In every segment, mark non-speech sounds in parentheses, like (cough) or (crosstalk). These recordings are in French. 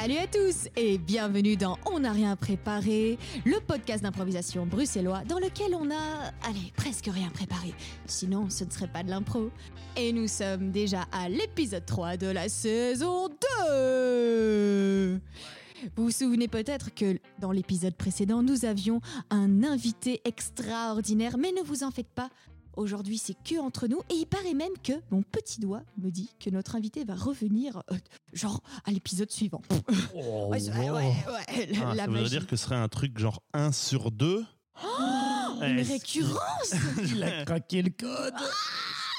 Salut à tous et bienvenue dans On n'a rien préparé, le podcast d'improvisation bruxellois dans lequel on a, allez, presque rien préparé. Sinon, ce ne serait pas de l'impro. Et nous sommes déjà à l'épisode 3 de la saison 2. Vous vous souvenez peut-être que dans l'épisode précédent, nous avions un invité extraordinaire, mais ne vous en faites pas. Aujourd'hui, c'est que entre nous, et il paraît même que mon petit doigt me dit que notre invité va revenir, euh, genre à l'épisode suivant. Oh, (laughs) Ouais, ouais, ouais, ouais, la, Ah, la ça veut dire que ce serait un truc genre 1 sur 2 Une Est-ce récurrence. (laughs) Il a craqué le code.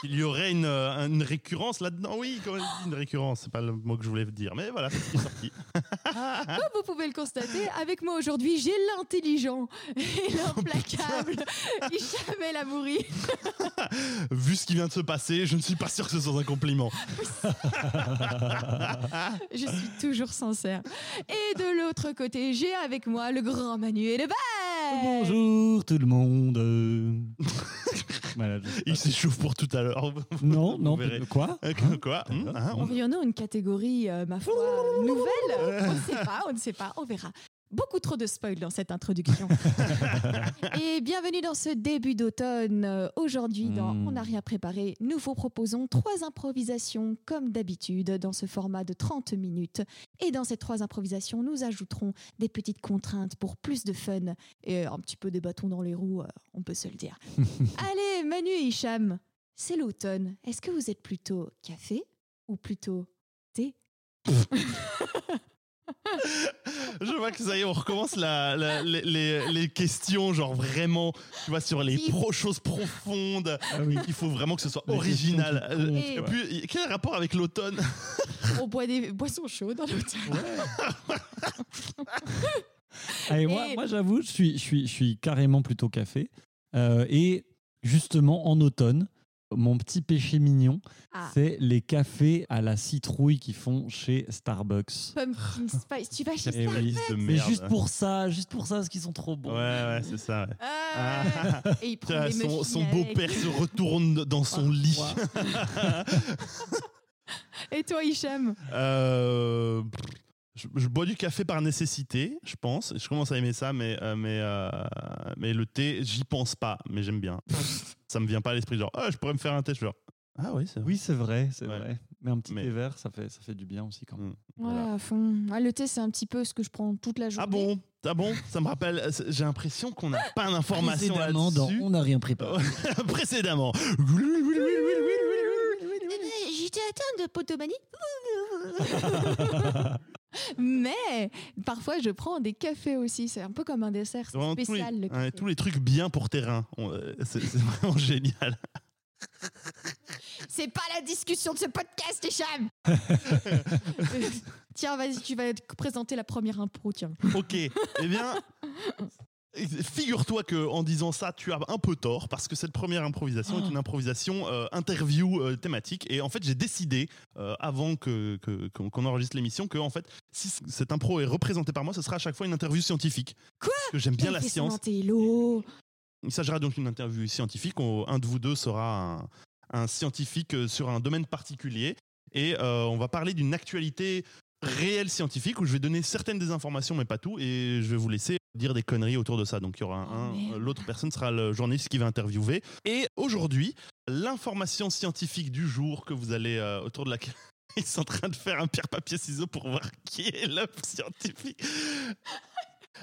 Il y aurait une, euh, une récurrence là-dedans Oui, dit une récurrence C'est pas le mot que je voulais dire, mais voilà, c'est ce qui est sorti. Comme vous pouvez le constater, avec moi aujourd'hui, j'ai l'intelligent et l'implacable (laughs) Hicham El Amouri. (laughs) Vu ce qui vient de se passer, je ne suis pas sûr que ce soit un compliment. Je suis toujours sincère. Et de l'autre côté, j'ai avec moi le grand Manuel Lebel. Bonjour tout le monde. (laughs) Euh, Il s'échauffe pour tout à l'heure. Non, non, Vous verrez. quoi Euh, Quoi Hum, hein, on- Aurions-nous une catégorie, euh, ma foi, (laughs) nouvelle On ne sait pas, on ne sait pas, on verra. Beaucoup trop de spoil dans cette introduction. (laughs) Et bienvenue dans ce début d'automne. Euh, Aujourd'hui, dans Mm. On n'a rien préparé, nous vous proposons trois improvisations comme d'habitude dans ce format de 30 minutes. Et dans ces trois improvisations, nous ajouterons des petites contraintes pour plus de fun et un petit peu des bâtons dans les roues, euh, on peut se le dire. (laughs) Allez, Manu et Hicham, c'est l'automne. Est-ce que vous êtes plutôt café ou plutôt thé? (laughs) Je vois que ça y est, on recommence la, la- les, les- les questions, genre vraiment, tu vois, sur les pro choses profondes. Ah oui. Il faut vraiment que ce soit Les original. Et ouais. puis, quel rapport avec l'automne? (laughs) On boit des boissons chaudes dans l'automne. (laughs) Allez, moi, moi j'avoue, je suis, je, suis, je suis carrément plutôt café. Euh, et justement, en automne, mon petit péché mignon, Ah. c'est les cafés à la citrouille qu'ils font chez Starbucks. Pumpkin (laughs) spice. Tu vas chez Starbucks oui. Mais juste pour ça, juste pour ça, parce qu'ils sont trop bons. Ouais, ouais, c'est ça. ouais. Ah. Et il prend Tiens, des son beau-père se retourne dans son lit. (laughs) Et toi, Hicham? Euh, je, je bois du café par nécessité, je pense. Je commence à aimer ça, mais, euh, mais, euh, mais le thé, j'y pense pas, mais j'aime bien. (laughs) ça me vient pas à l'esprit, genre, ah, je pourrais me faire un thé. Je suis genre, ah oui, c'est vrai. Oui, c'est vrai, c'est Ouais. vrai. Mais un petit Mais- thé vert, ça fait, ça fait du bien aussi quand même. Mm, Ouais, voilà. à fond. Ah, le thé, c'est un petit peu ce que je prends toute la journée. Ah bon? Ah bon? Ça me rappelle, euh, j'ai l'impression qu'on n'a pas d'informations là-dessus. On n'a rien préparé. (laughs) Précédemment. (laughs) Eh, J'étais atteinte de potomanie. Mais parfois, je prends des cafés aussi. C'est un peu comme un dessert. Tous les, spécial, ouais, tous les trucs bien pour terrain. Euh, C'est c'est vraiment génial. C'est pas la discussion de ce podcast, Hicham (laughs) Tiens, vas-y, tu vas te présenter la première impro, tiens. Ok, eh bien, figure-toi que en disant ça, tu as un peu tort parce que cette première improvisation est une improvisation euh, interview euh, thématique et en fait j'ai décidé euh, avant que qu'on enregistre l'émission que en fait si cette impro est représentée par moi, ce sera à chaque fois une interview scientifique. Quoi? Parce que j'aime bien la science. Il s'agira donc d'une interview scientifique. On- un de vous deux sera un, un scientifique sur un domaine particulier. Et on va parler d'une actualité réelle scientifique où je vais donner certaines des informations, mais pas tout. Et je vais vous laisser dire des conneries autour de ça. Donc il y aura Oh, un. merde. L'autre personne sera le journaliste qui va interviewer. Et aujourd'hui, l'information scientifique du jour que vous allez euh, autour de laquelle. (laughs) Ils sont en train de faire un pierre papier ciseaux pour voir qui est le scientifique.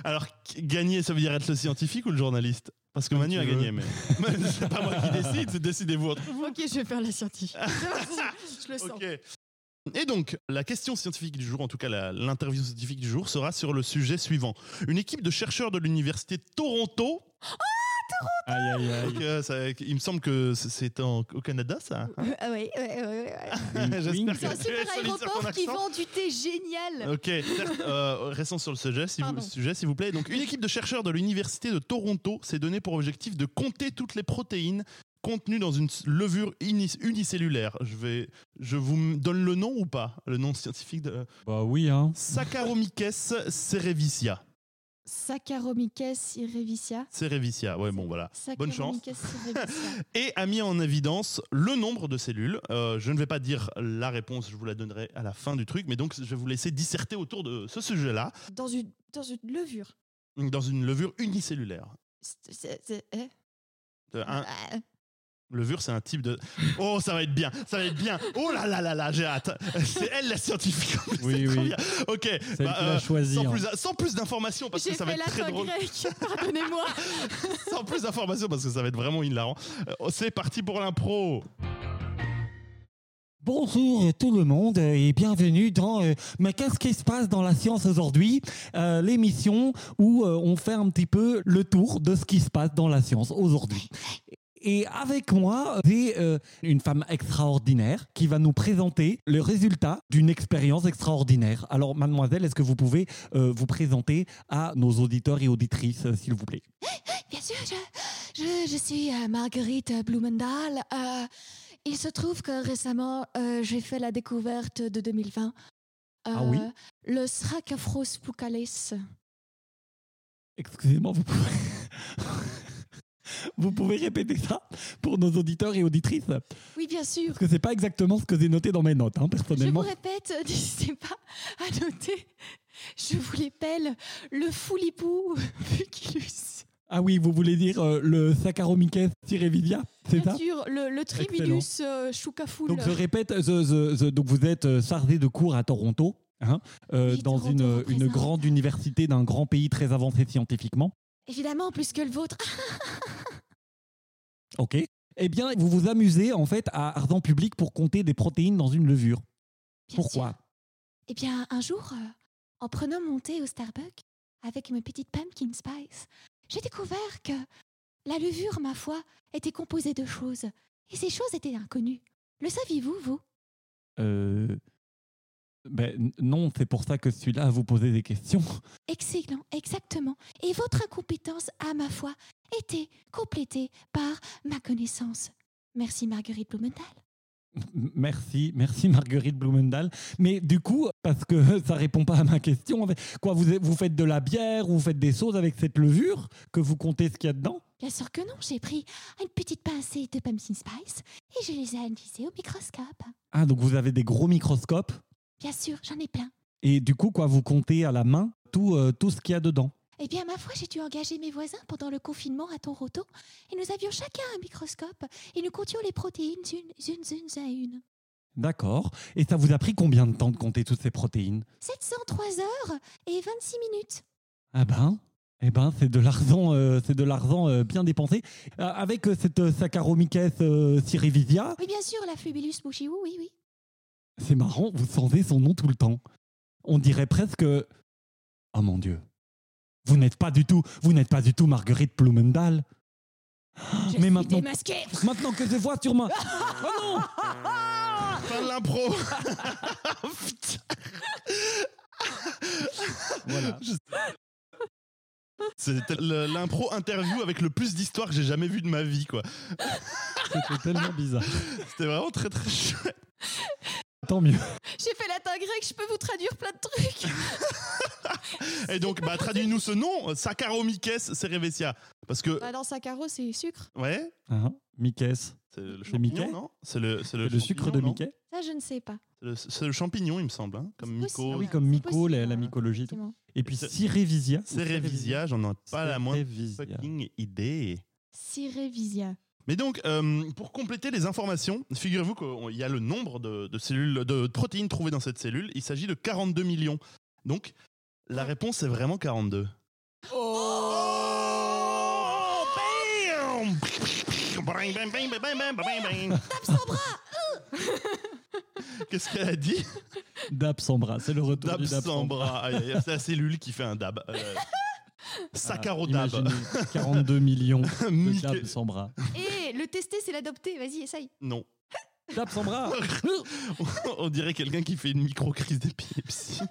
Alors, gagner, ça veut dire être le scientifique ou le journaliste? Parce que Comme Manu a veux. gagné, mais, mais (laughs) c'est pas moi qui décide, c'est décidez-vous entre vous. Ok, je vais faire la scientifique. (laughs) je le sens. Ok. Et donc, la question scientifique du jour, en tout cas l'interview scientifique du jour, sera sur le sujet suivant. Une équipe de chercheurs de l'université de Toronto, Aïe, aïe, aïe. donc, euh, ça- il me semble que c'est- au Canada, ça. Ah ouais, ouais, ouais. (laughs) J'espère C'est un super aéroport qui vend du thé génial. Ok, euh, restons sur le sujet, s'il vous, Pardon. sujet, s'il vous plaît. Donc, une équipe de chercheurs de l'université de Toronto s'est donné pour objectif de compter toutes les protéines contenues dans une levure uni- unicellulaire. Je vais, je vous donne le nom ou pas Le nom scientifique de Bah oui, hein. Saccharomyces cerevisiae. Saccharomyces cerevisiae. Cerevisia, ouais, bon voilà. Bonne chance. (laughs) Et a mis en évidence le nombre de cellules. Euh, je ne vais pas dire la réponse, je vous la donnerai à la fin du truc, mais donc je vais vous laisser disserter autour de ce sujet-là, dans, une, dans une levure. dans une levure unicellulaire. C'est- c'est- c'est- hein? Euh, un- Ah, levure, c'est un type de. Oh, ça va être bien, ça va être bien. Oh là là là là, j'ai hâte. C'est elle la scientifique. (laughs) Oui, oui. bien. Ok. Bah, qui euh, l'a choisi. sans hein. plus, sans plus d'informations parce que ça va être très drôle. grec, (laughs) pardonnez-moi. (laughs) Sans plus d'informations parce que ça va être vraiment hilarant. Euh, C'est parti pour l'impro. Bonjour tout le monde et bienvenue dans euh, Mais qu'est-ce qui se passe dans la science aujourd'hui? Euh, L'émission où euh, on fait un petit peu le tour de ce qui se passe dans la science aujourd'hui. Et avec moi, j'ai euh, une femme extraordinaire qui va nous présenter le résultat d'une expérience extraordinaire. Alors, mademoiselle, est-ce que vous pouvez euh, vous présenter à nos auditeurs et auditrices, euh, s'il vous plaît? Bien sûr, je, je, je suis Marguerite Blumendahl. Euh, il se trouve que récemment, j'ai fait la découverte de 2020. Ah oui? Le Sracaphros pucalis. Excusez-moi, vous pouvez... (laughs) vous pouvez répéter ça pour nos auditeurs et auditrices Oui, bien sûr. Parce que c'est pas exactement ce que j'ai noté dans mes notes, hein, Je vous personnellement. répète, (laughs) n'hésitez pas à noter. Je vous l'appelle le Foulipou (laughs) puculus. Ah oui, vous voulez dire euh, le Saccharomyces cerevisiae, c'est Bien ça sûr, le, le Tribulus euh, choucafoul. Donc je répète, je- je- je- donc vous êtes euh, chargé de cours à Toronto, hein, euh, Oui, dans Toronto une, grande université d'un grand pays très avancé scientifiquement. Évidemment, plus que le vôtre. (laughs) Ok. Eh bien, vous vous amusez en fait à ardent public pour compter des protéines dans une levure. Bien Pourquoi sûr. Eh bien, un jour, euh, en prenant mon thé au Starbucks avec ma petite pumpkin spice, j'ai découvert que la levure, ma foi, était composée de choses. Et ces choses étaient inconnues. Le saviez-vous, vous? Euh, ben, non, c'est pour ça que je suis là à vous poser des questions. Excellent, exactement. Et votre incompétence, à ma foi, était complétée par ma connaissance. Merci Marguerite Blumenthal. Merci, merci Marguerite Blumendahl. Mais du coup, parce que (laughs) ça répond pas à ma question, quoi, vous, vous faites de la bière ou vous faites des sauces avec cette levure que vous comptez ce qu'il y a dedans? Bien sûr que non, j'ai pris une petite pincée de pumpkin spice et je les ai analysées au microscope. Ah, donc vous avez des gros microscopes? Bien sûr, j'en ai plein. et du coup, quoi, vous comptez à la main tout, euh, tout ce qu'il y a dedans? Eh bien, ma foi, j'ai dû engager mes voisins pendant le confinement à Toronto et nous avions chacun un microscope et nous comptions les protéines une, une, une à une. D'accord. Et ça vous a pris combien de temps de compter toutes ces protéines? 703 heures et 26 minutes. Ah ben, eh ben, c'est de l'argent, euh, c'est de l'argent euh, bien dépensé. Euh, avec cette Saccharomyces cerevisiae, Oui, bien sûr, la Flubilus bushiou, oui, oui. C'est marrant, vous sentez son nom tout le temps. On dirait presque. Oh mon Dieu. Vous n'êtes pas du tout, vous n'êtes pas du tout Marguerite Blumendahl. Je Mais suis maintenant- démasquée. Maintenant que je vois sur ma. (laughs) Oh non Fin de l'impro. (laughs) Voilà. C'était l'impro interview avec le plus d'histoire que j'ai jamais vu de ma vie, quoi. C'était tellement bizarre. C'était vraiment très très chouette. Tant mieux. J'ai fait latin grec, je peux vous traduire plein de trucs. Et donc, bah, traduis-nous ce nom, Saccharomyces cerevisia. Parce que, bah, dans Saccaro, c'est sucre. ouais, Hein Mickey. c'est le champignon, non C'est le, c'est le, Le sucre de Mickey Ça, je ne sais pas. C'est le, champignon, il me semble, hein, comme myco. Ah oui, C'est comme myco, la, mycologie. tout. Et puis C'est- Cerevisia. Cerevisia, j'en ai pas la moindre Cerevisia. fucking idée. Cirevisia. Mais donc, euh, pour compléter les informations, figurez-vous qu'il y a le nombre de, de cellules, de protéines trouvées dans cette cellule. Il s'agit de 42 millions. Donc, la réponse est vraiment 42. Oh Bam Bang, bang, bang, bang, bang, bang, bang, bang. Qu'est-ce qu'elle a dit? Dab sans bras, c'est le retour Dab du dab sans bras. Aïe, C'est la cellule qui fait un dab. Euh, Saccharodab. Imaginez 42 millions (laughs) de sans bras. Et le tester, c'est l'adopter. Vas-y, essaye. Non. Dab sans bras (laughs) On dirait quelqu'un qui fait une micro-crise d'épilepsie. (laughs)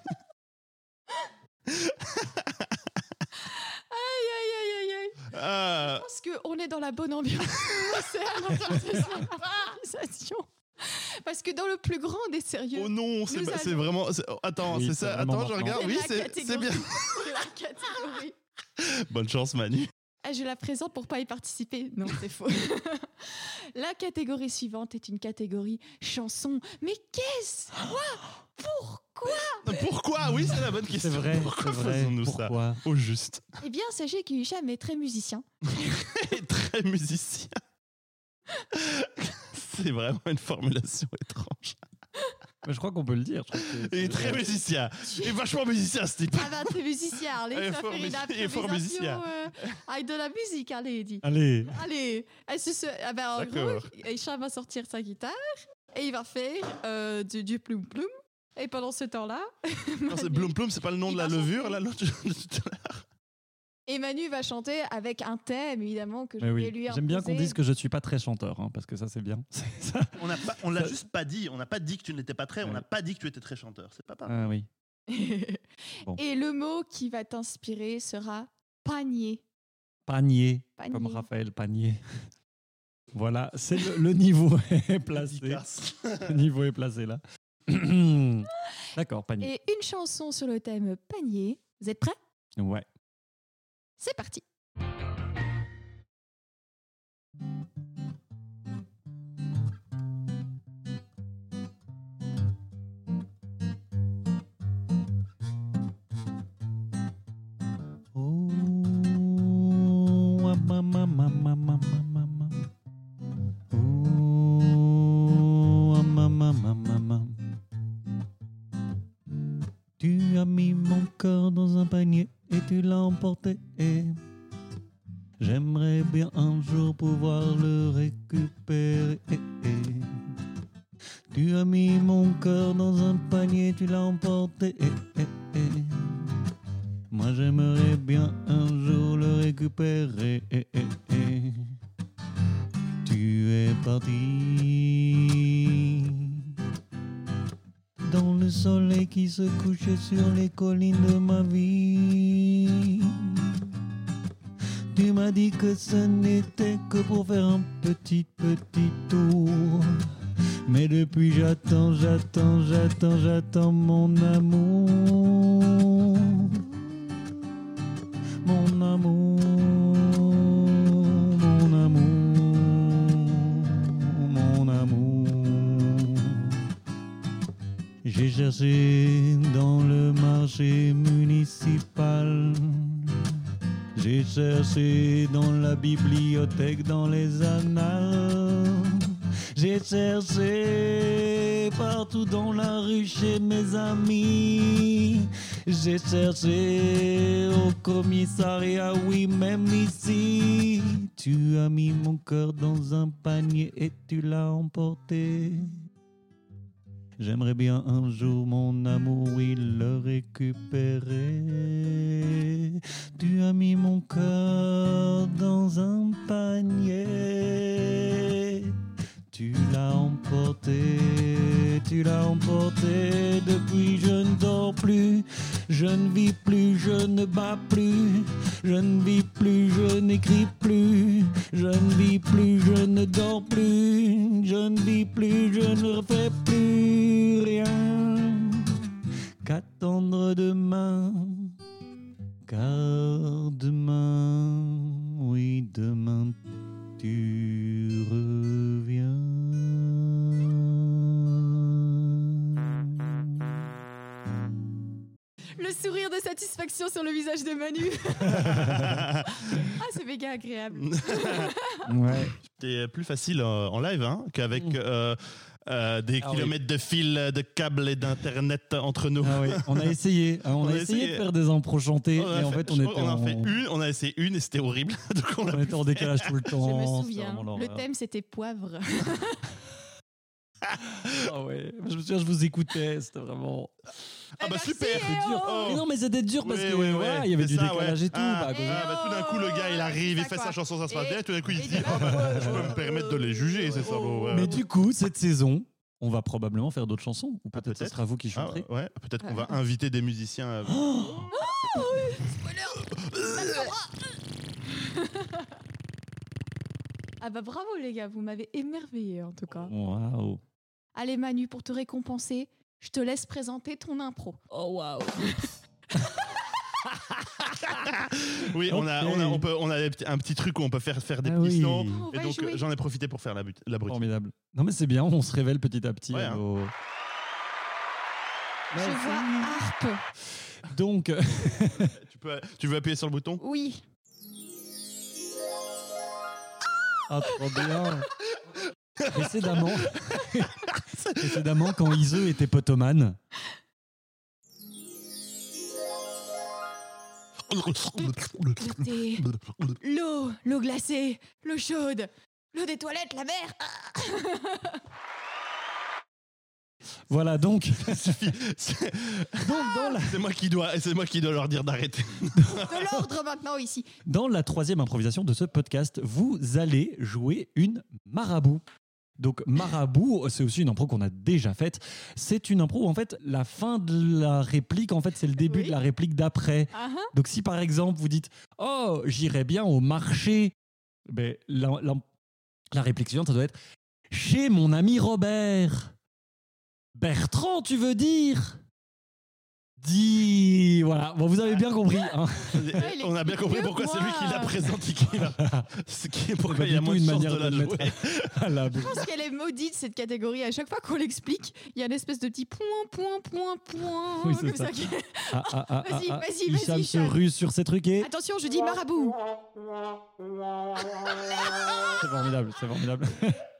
Aïe, aïe, aïe, aïe, aïe. Ah, Je pense qu'on est dans la bonne ambiance. c'est à l'improvisation. Parce que dans le plus grand des sérieux, oh non, c'est vraiment. Attends, Oui, c'est ça. vraiment Attends, je regarde. Oui, c'est bien. c'est la catégorie. (laughs) Bonne chance, Manu. Ah, je la présente pour pas y participer. Non, c'est faux. (laughs) la catégorie suivante est une catégorie chanson. Mais qu'est-ce? Quoi? Pourquoi? Pourquoi? Oui, c'est la bonne C'est question. vrai, c'est Pourquoi vrai. faisons-nous ça? Pourquoi? Au juste. Eh bien, sachez qu'Hicham est très musicien. (laughs) Très musicien. C'est vraiment une formulation étrange. Mais Je crois qu'on peut le dire. je crois que c'est- Il est très musicien. Il est vachement musicien, ce type. Ah bah, très musicien. Allez, (laughs) Il est ça fort fait une mus- il est fort improvisation musicien. euh, avec de la musique, allez, dit. Allez, Allez, se se- ah ben, en gros. Hicham va sortir sa guitare et il va faire euh, du, du ploum ploum. Et pendant ce temps-là, (laughs) Non, c'est Blum Plum, c'est pas le nom Il de la levure, là, l'autre (laughs) de tout à l'heure. Et Manu va chanter avec un thème, évidemment, que je vais oui. lui J'aime bien qu'on imposer. dise que je suis pas très chanteur, hein, parce que ça c'est bien. (laughs) Ça. On n'a pas- on l'a Ça- juste pas dit. On n'a pas dit que tu n'étais pas très. On n'a pas dit que tu étais très chanteur. C'est pas pareil. Ah oui. (laughs) Bon. Et le mot qui va t'inspirer sera panier. Panier, Panier. comme Raphaël Panier. (laughs) Voilà, c'est le, le niveau est placé. Le niveau est placé là. (clears throat) D'accord, panier. Et une chanson sur le thème panier. Vous êtes prêts? Ouais. C'est parti. Et tu l'as emporté. J'aimerais bien un jour pouvoir le récupérer. Tu as mis mon cœur dans un panier, tu l'as emporté. Moi j'aimerais bien un jour le récupérer. Tu es parti dans le soleil qui se couchait sur les collines de ma vie. Tu m'as dit que ce n'était que pour faire un petit petit tour. Mais depuis j'attends, j'attends, j'attends, j'attends mon amour. Mon amour, J'ai cherché dans le marché municipal. J'ai cherché dans la bibliothèque, dans les annales. J'ai cherché partout dans la rue chez mes amis. J'ai cherché au commissariat, oui, même ici. Tu as mis mon cœur dans un panier et tu l'as emporté. J'aimerais bien un jour, mon amour, oui, le récupérer. Tu as mis mon cœur dans un panier. Tu l'as emporté, tu l'as emporté. Depuis, je ne dors plus, je ne vis plus, je ne bats plus. Je ne vis plus, je n'écris plus. Je ne vis plus, je ne dors plus. Je ne vis plus, je ne refais plus rien. Qu'attendre demain? Car demain, oui, demain, tu de satisfaction sur le visage de Manu. (laughs) ah, c'est méga agréable. (laughs) Ouais. C'était plus facile euh, en live hein, qu'avec Mm. euh, euh, des Ah oui. kilomètres de fils, de câbles et d'internet entre nous. Ah oui, on a essayé. hein, on, (laughs) a, essayé, de faire des impros chantés, On a mais en fait- fait, on je était, en a fait en, une, on a essayé une et c'était horrible. Donc on l'a on était en décalage tout le Je temps. me c'était souviens. Le thème, c'était poivre. Ah ouais. Je me souviens, je vous écoutais, c'était vraiment. Ah bah merci, super eh oh Oh. Mais non, mais c'était dur parce Ouais, que ouais, ouais. voilà, il y avait du ça, décalage ouais. et tout. Ah, bah, à cause de- ah, bah, tout d'un coup, le gars, il arrive, il fait sa chanson, ça se passe bien, et tout d'un coup, il et se dit Ah bah, euh, je peux me permettre de les juger, c'est ça. bon, ouais. Mais du coup, cette saison, on va probablement faire d'autres chansons. Ou Ah, peut-être ce sera vous qui Ah, chanterez. ouais, peut-être qu'on va inviter des musiciens. euh, Ah bah bravo les gars, vous m'avez émerveillé en tout cas. Waouh. Allez Manu, pour te récompenser, je te laisse présenter ton impro. Oh waouh. (laughs) Oui, on a, on a, on peut, on a un petit truc où on peut faire faire des Ah oui. On Et donc j'en ai profité pour faire la, but, la brute. Formidable. Non mais c'est bien, on se révèle petit à petit. Ouais, hein. Je vois harpe. Donc, (laughs) Tu, peux, tu veux appuyer sur le bouton? Oui. ah, trop bien. (laughs) Précédemment, précédemment, quand Iseux était potomane, l'eau, l'eau glacée, l'eau chaude, l'eau des toilettes, la mer. Voilà donc, (laughs) Ça suffit. C'est donc dans, la, c'est moi qui dois, c'est moi qui dois leur dire d'arrêter. De l'ordre maintenant ici. dans la troisième improvisation de ce podcast, vous allez jouer une marabout. Donc marabout, c'est aussi une impro qu'on a déjà faite. C'est une impro où en fait la fin de la réplique, en fait c'est le début Oui. de la réplique d'après. Ah, ah. Donc si par exemple vous dites Oh, j'irai bien au marché, ben, la, la- la réplique suivante, ça doit être Chez mon ami Robert. Bertrand, tu veux dire? Dis. Voilà, bon, vous avez bien compris. hein. est On a bien compris pourquoi que c'est lui qui l'a présente qui va. (laughs) C'est qui- pourquoi Pas il y a du moins tout de une manière de la de le jouer. la. Je pense qu'elle est maudite cette catégorie. À chaque fois qu'on l'explique, il y a une espèce de petit point, point, point, point. Oui, c'est comme ça. ça qui- Ah, ah, ah, (laughs) Vas-y, ah, ah. vas-y, Hicham vas-y, se Hicham. ruse sur ses trucs et. Attention, je dis marabout. C'est formidable, c'est formidable. (laughs)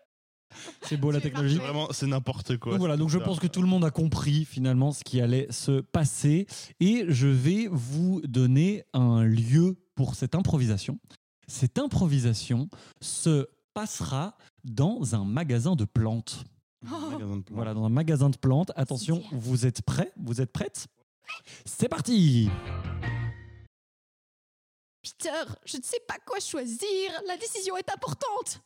c'est beau la technologie. Vraiment, c'est n'importe quoi. Donc voilà, donc je pense que tout le monde a compris finalement ce qui allait se passer et je vais vous donner un lieu pour cette improvisation. Cette improvisation se passera dans un magasin de plantes. Oh, Magasin de plantes. Voilà, dans un magasin de plantes. Attention, vous êtes prêts? Vous êtes prêtes? C'est parti Peter, je ne sais pas quoi choisir. La décision est importante.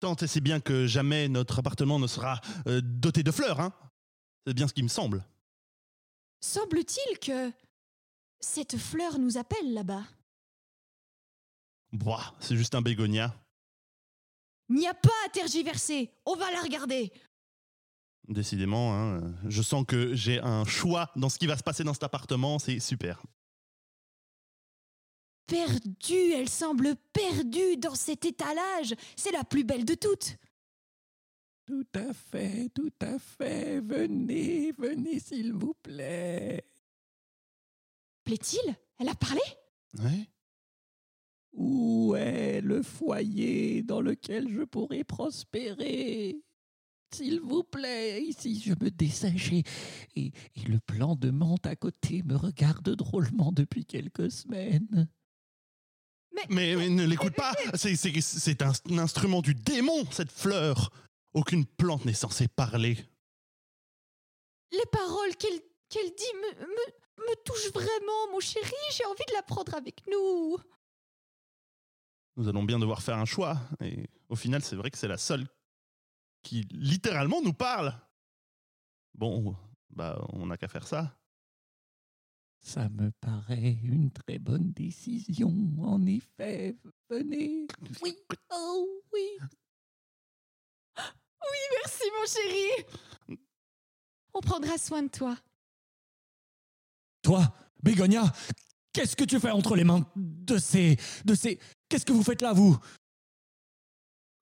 Tant et si bien que jamais notre appartement ne sera euh, doté de fleurs, hein C'est bien ce qui me semble. Semble-t-il que cette fleur nous appelle là-bas. Boah, c'est juste un bégonia. N'y a pas à tergiverser. On va la regarder. Décidément, hein, je sens que j'ai un choix dans ce qui va se passer dans cet appartement, c'est super. Perdue, elle semble perdue dans cet étalage. C'est la plus belle de toutes. Tout à fait, tout à fait. Venez, venez s'il vous plaît. Plaît-il? Elle a parlé? Ouais. Où est le foyer dans lequel je pourrais prospérer? S'il vous plaît, ici je me dessèche et, et, et le plan de menthe à côté me regarde drôlement depuis quelques semaines. Mais, mais ne l'écoute pas C'est- un, un instrument du démon, cette fleur Aucune plante n'est censée parler. Les paroles qu'elle qu'elle dit me, me, me touchent vraiment, mon chéri. J'ai envie de la prendre avec nous. Nous allons bien devoir faire un choix. Et au final, c'est vrai que c'est la seule qui littéralement nous parle. Bon, bah, on n'a qu'à faire ça. Ça me paraît une très bonne décision, en effet. Venez. Oui, oh oui. Oui, merci, mon chéri. On prendra soin de toi. Toi, Bégonia, qu'est-ce que tu fais entre les mains de ces... de ces... Qu'est-ce que vous faites là, vous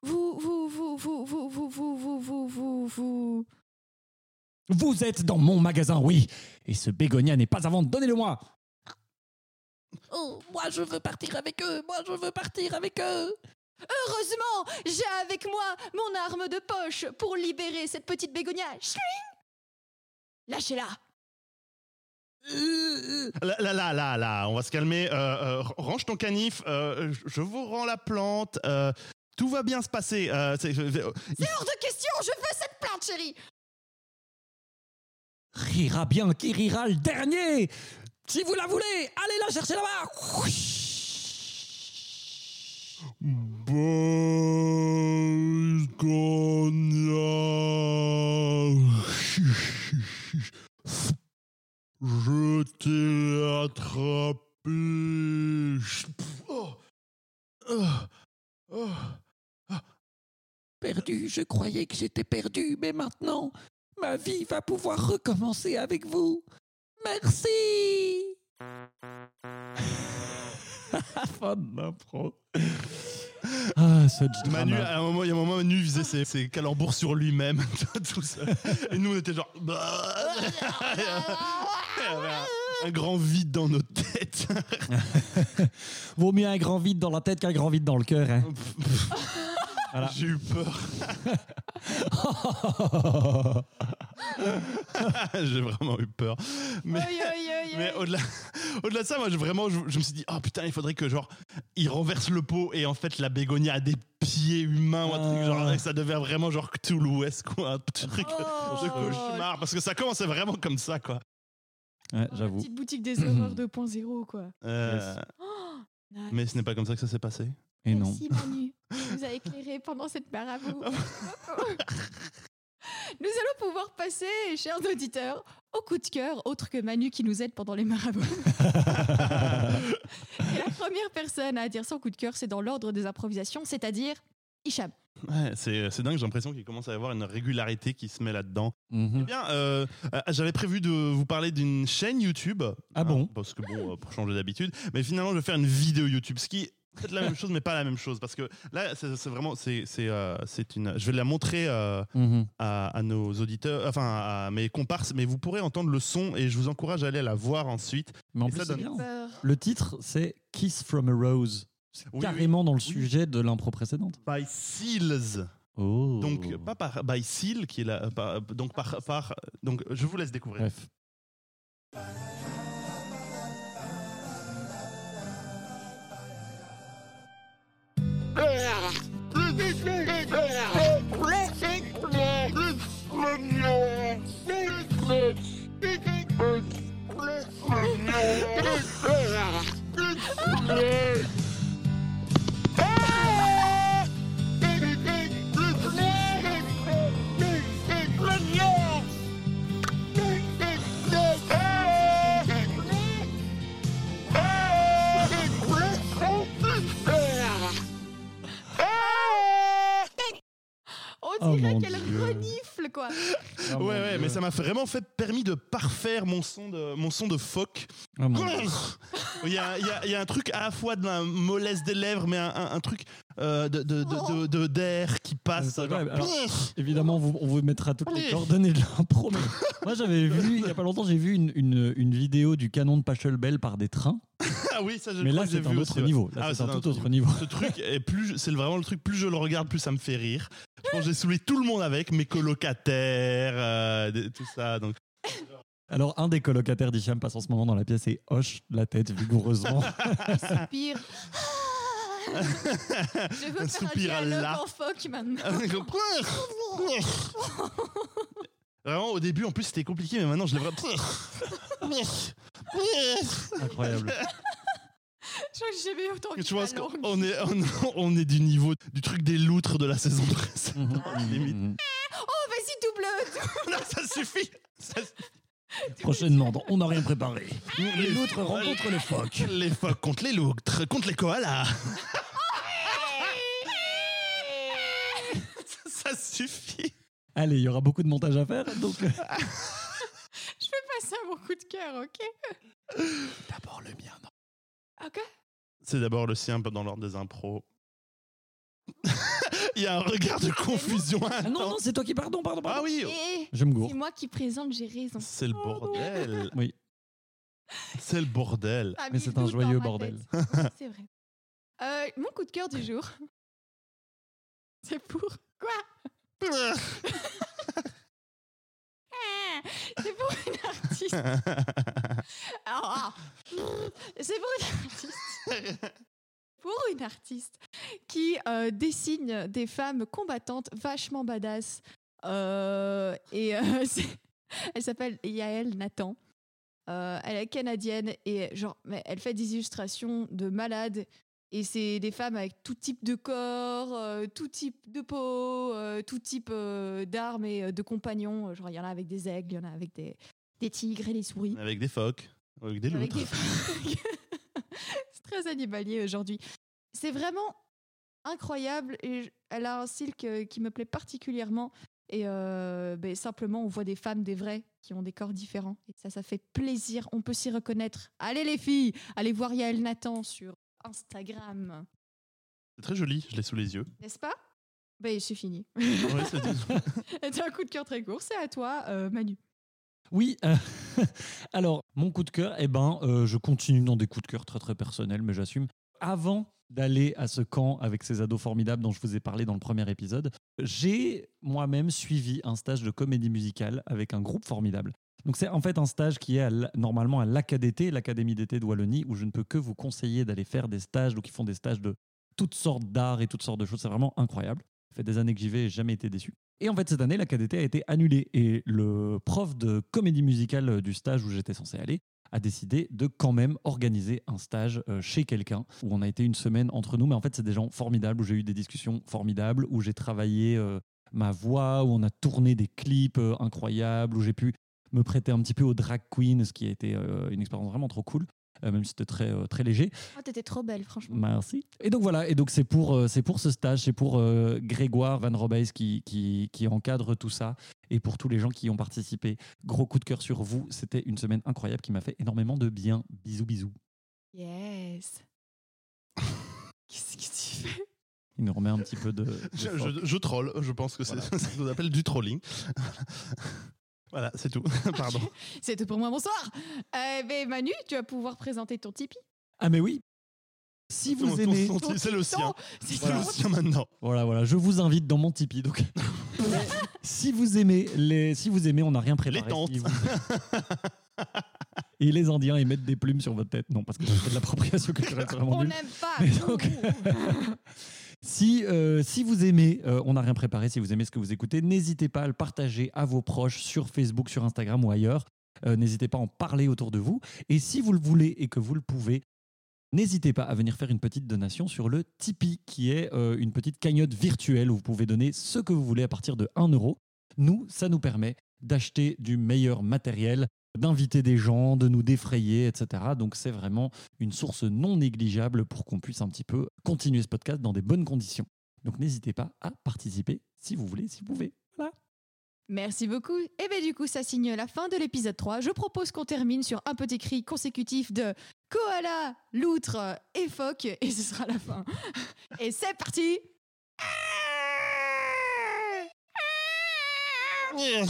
Vous, vous, vous, vous, vous, vous, vous, vous, vous, vous, vous. Vous êtes dans mon magasin, oui. Et ce bégonia n'est pas à vendre. Donnez-le-moi. Oh, moi je veux partir avec eux. Moi je veux partir avec eux. Heureusement, j'ai avec moi mon arme de poche pour libérer cette petite bégonia. Schling Lâchez-la. Là, là, là, là, là, on va se calmer. Euh, euh, range ton canif. euh, je- vous rends la plante. euh, tout va bien se passer. euh, C'est hors de question, je veux cette plante, chérie. Rira bien qui rira le dernier. Si vous la voulez, allez la chercher là-bas. Je t'ai attrapé. Oh. Oh. Oh. Perdu, je croyais que j'étais perdu, mais maintenant, ma vie va pouvoir recommencer avec vous. Merci. (laughs) Fin de l'impro. Ah, ce Manu, drama. à un moment, il y a un moment, Manu faisait ses, ses calembours sur lui-même, (laughs) tout seul. Et nous, on était genre. bah. (laughs) Un, un grand vide dans nos têtes. Vaut mieux un grand vide dans la tête qu'un grand vide dans le cœur. hein. Voilà. J'ai eu peur. (laughs) J'ai vraiment eu peur. Mais. Au-delà, au-delà de ça, moi, je, vraiment, je, je me suis dit, oh putain, il faudrait que genre, il renverse le pot et en fait, la bégonia a des pieds humains ou un truc Ah. genre, et ça devient vraiment genre Cthulhu-esque, quoi, un truc Oh. de cauchemar, parce que ça commençait vraiment comme ça, quoi. Ouais, La J'avoue. petite boutique des horreurs 2.0, quoi. Euh, Oh, nice. Mais ce n'est pas comme ça que ça s'est passé. Et non. Merci Manu, tu nous a éclairé pendant cette marabout. (laughs) nous allons pouvoir passer, chers auditeurs, au coup de cœur, autre que Manu qui nous aide pendant les marabouts. (laughs) Et la première personne à dire son coup de cœur, c'est dans l'ordre des improvisations, c'est-à-dire Hicham. Ouais, c'est, c'est dingue, j'ai l'impression qu'il commence à y avoir une régularité qui se met là-dedans. Mhm. Eh bien, euh, euh, j'avais prévu de vous parler d'une chaîne YouTube. Ah bon? Parce que bon, euh, pour changer d'habitude. Mais finalement, je vais faire une vidéo YouTube, ce qui peut-être la même chose, mais pas la même chose. Parce que là, c'est, c'est vraiment, c'est, c'est, euh, c'est une. Je vais la montrer euh, Mhm. à, à nos auditeurs, enfin à mes comparses, mais vous pourrez entendre le son et je vous encourage à aller la voir ensuite. Mais en plus, ça c'est donne- bien. Le titre, c'est Kiss from a Rose. C'est Oui, carrément dans le sujet de l'impro précédente. By Seals. Oh. Donc, pas par by Seal, qui est là. par- donc, par, par. Donc, je vous laisse découvrir. Bref. On Oh dirait mon Dieu. Quoi. Oh mon ouais, ouais, Dieu. mais ça m'a vraiment fait permis de parfaire mon son de, mon son de phoque. Oh mon Dieu. Il y, a, il y a- il y a un truc à la fois de la mollesse des lèvres, mais un, un- un truc euh, de, de- de- de- de- d'air qui passe. Genre- vrai, alors- Évidemment, on vous, on vous mettra toutes les coordonnées de l'impro. Moi, j'avais vu, il y a pas longtemps, j'ai vu une, une, une vidéo du canon de Pachelbel par des trains. Ah oui, ça je Mais crois là, que j'ai c'est un vu autre aussi, ouais. niveau. Là, Ah, c'est un tout autre niveau. Ce truc est plus, c'est vraiment le truc. Plus je le regarde, plus ça me fait rire. Je pense que j'ai saoulé tout le monde avec mes colocataires, euh, des- tout ça. Donc Alors, un des colocataires d'Hicham passe en ce moment dans la pièce et hoche la tête vigoureusement. (laughs) Soupir. Ah. (laughs) Je veux Un faire soupir à un dialogue la. en phoque maintenant. (laughs) Vraiment, au début, en plus, c'était compliqué, mais maintenant, je l'ai vraiment. Incroyable. (laughs) Je crois que j'ai jamais autant la langue. qu'on est, on, on est du niveau du truc des loutres de la saison (laughs) précédente. Mhm, limite. mhm. Oh, vas-y, double. (laughs) Non, ça suffit. Ça Prochainement, dans On n'a rien préparé. Les loutres rencontrent les phoques. Les phoques contre les loutres, contre les koalas. ça suffit. Allez, il y aura beaucoup de montage à faire. Donc, euh, Je vais passer à mon coup de cœur, ok? D'abord le mien. non. Ok. C'est d'abord le sien dans l'ordre des impros. (laughs) Il y a un regard de confusion. Ah non, non, c'est toi qui pardon, pardon, pardon. Ah oui, Et Je me gourre. c'est moi qui présente, j'ai raison. c'est le bordel. (laughs) Oui. C'est le bordel. Ah, Mais c'est un joyeux bordel. (laughs) C'est vrai. Euh, mon coup de cœur du jour. C'est pour quoi? Ah, (laughs) C'est pour une artiste. (laughs) Ah. C'est pour une artiste. (laughs) Pour une artiste qui euh, dessine des femmes combattantes vachement badass. Euh, et euh, elle s'appelle Yael Nathan. Elle est canadienne et genre, mais elle fait des illustrations de malades. Et c'est des femmes avec tout type de corps, euh, tout type de peau, euh, tout type euh, d'armes et de compagnons. Genre, il y en a avec des aigles, il y en a avec des, des tigres et des souris. Avec des phoques, avec des loutres. (laughs) c'est très animalier aujourd'hui. C'est vraiment incroyable et elle a un style que- qui me plaît particulièrement. Et ben, simplement, on voit des femmes, des vraies, qui ont des corps différents. Et ça, ça fait plaisir. On peut s'y reconnaître. Allez les filles, allez voir Yael Nathan sur Instagram. C'est très joli, je l'ai sous les yeux. N'est-ce pas? Ben, c'est fini. Ouais, c'est (laughs) un coup de cœur très court. C'est à toi, euh, Manu. Oui, euh, (laughs) alors mon coup de cœur, eh ben, euh, je continue dans des coups de cœur très très personnels, mais j'assume. Avant d'aller à ce camp avec ces ados formidables dont je vous ai parlé dans le premier épisode, j'ai moi-même suivi un stage de comédie musicale avec un groupe formidable. Donc c'est en fait un stage qui est normalement à l'ACADT, l'Académie d'été de Wallonie, où je ne peux que vous conseiller d'aller faire des stages, donc ils font des stages de toutes sortes d'arts et toutes sortes de choses. C'est vraiment incroyable. Ça fait des années que j'y vais et jamais été déçu. Et en fait, cette année, la KDT a été annulée. Et le prof de comédie musicale du stage où j'étais censé aller a décidé de quand même organiser un stage euh, chez quelqu'un où on a été une semaine entre nous. Mais en fait, c'est des gens formidables, où j'ai eu des discussions formidables, où j'ai travaillé euh, ma voix, où on a tourné des clips euh, incroyables, où j'ai pu me prêter un petit peu aux drag queens, ce qui a été euh, une expérience vraiment trop cool, euh, même si c'était très, euh, très léger. Oh, t'étais trop belle, franchement. Merci. Et donc voilà, et donc c'est pour, euh, c'est pour ce stage, c'est pour euh, Grégoire Van Robeys qui, qui, qui encadre tout ça, et pour tous les gens qui y ont participé. Gros coup de cœur sur vous, c'était une semaine incroyable qui m'a fait énormément de bien. Bisous, bisous. Yes. (laughs) Qu'est-ce que tu fais? Il nous remet un petit peu de... de Je, je- je troll, je pense que c'est Voilà. (laughs) ça qu'on appelle du trolling. (laughs) voilà, c'est tout. (laughs) Pardon. C'est tout pour moi, bonsoir. Euh, ben, Manu, tu vas pouvoir présenter ton Tipeee. Ah mais oui si vous ton- aimez, ton- c'est le sien. C'est le sien maintenant. voilà, voilà, je vous invite dans mon Tipeee. Donc, (laughs) si vous aimez, les, si vous aimez, on n'a rien préparé. Les tentes. Si vous- Et les Indiens, ils mettent des plumes sur votre tête. Non, parce que c'est de l'appropriation culturelle, c'est vraiment On n'aime pas. Mais donc- (laughs) Si, euh, si vous aimez, euh, on n'a rien préparé, si vous aimez ce que vous écoutez, n'hésitez pas à le partager à vos proches sur Facebook, sur Instagram ou ailleurs. Euh, n'hésitez pas à en parler autour de vous. Et si vous le voulez et que vous le pouvez, n'hésitez pas à venir faire une petite donation sur le Tipeee, qui est une petite cagnotte virtuelle où vous pouvez donner ce que vous voulez à partir de 1 euro. Nous, ça nous permet d'acheter du meilleur matériel, d'inviter des gens, de nous défrayer, etc. Donc c'est vraiment une source non négligeable pour qu'on puisse un petit peu continuer ce podcast dans des bonnes conditions. Donc n'hésitez pas à participer si vous voulez, si vous pouvez. Voilà. Merci beaucoup. Et bien du coup, ça signe la fin de l'épisode 3. Je propose qu'on termine sur un petit cri consécutif de koala, loutre et phoque. Et ce sera la fin. (laughs) Et c'est parti Yeah.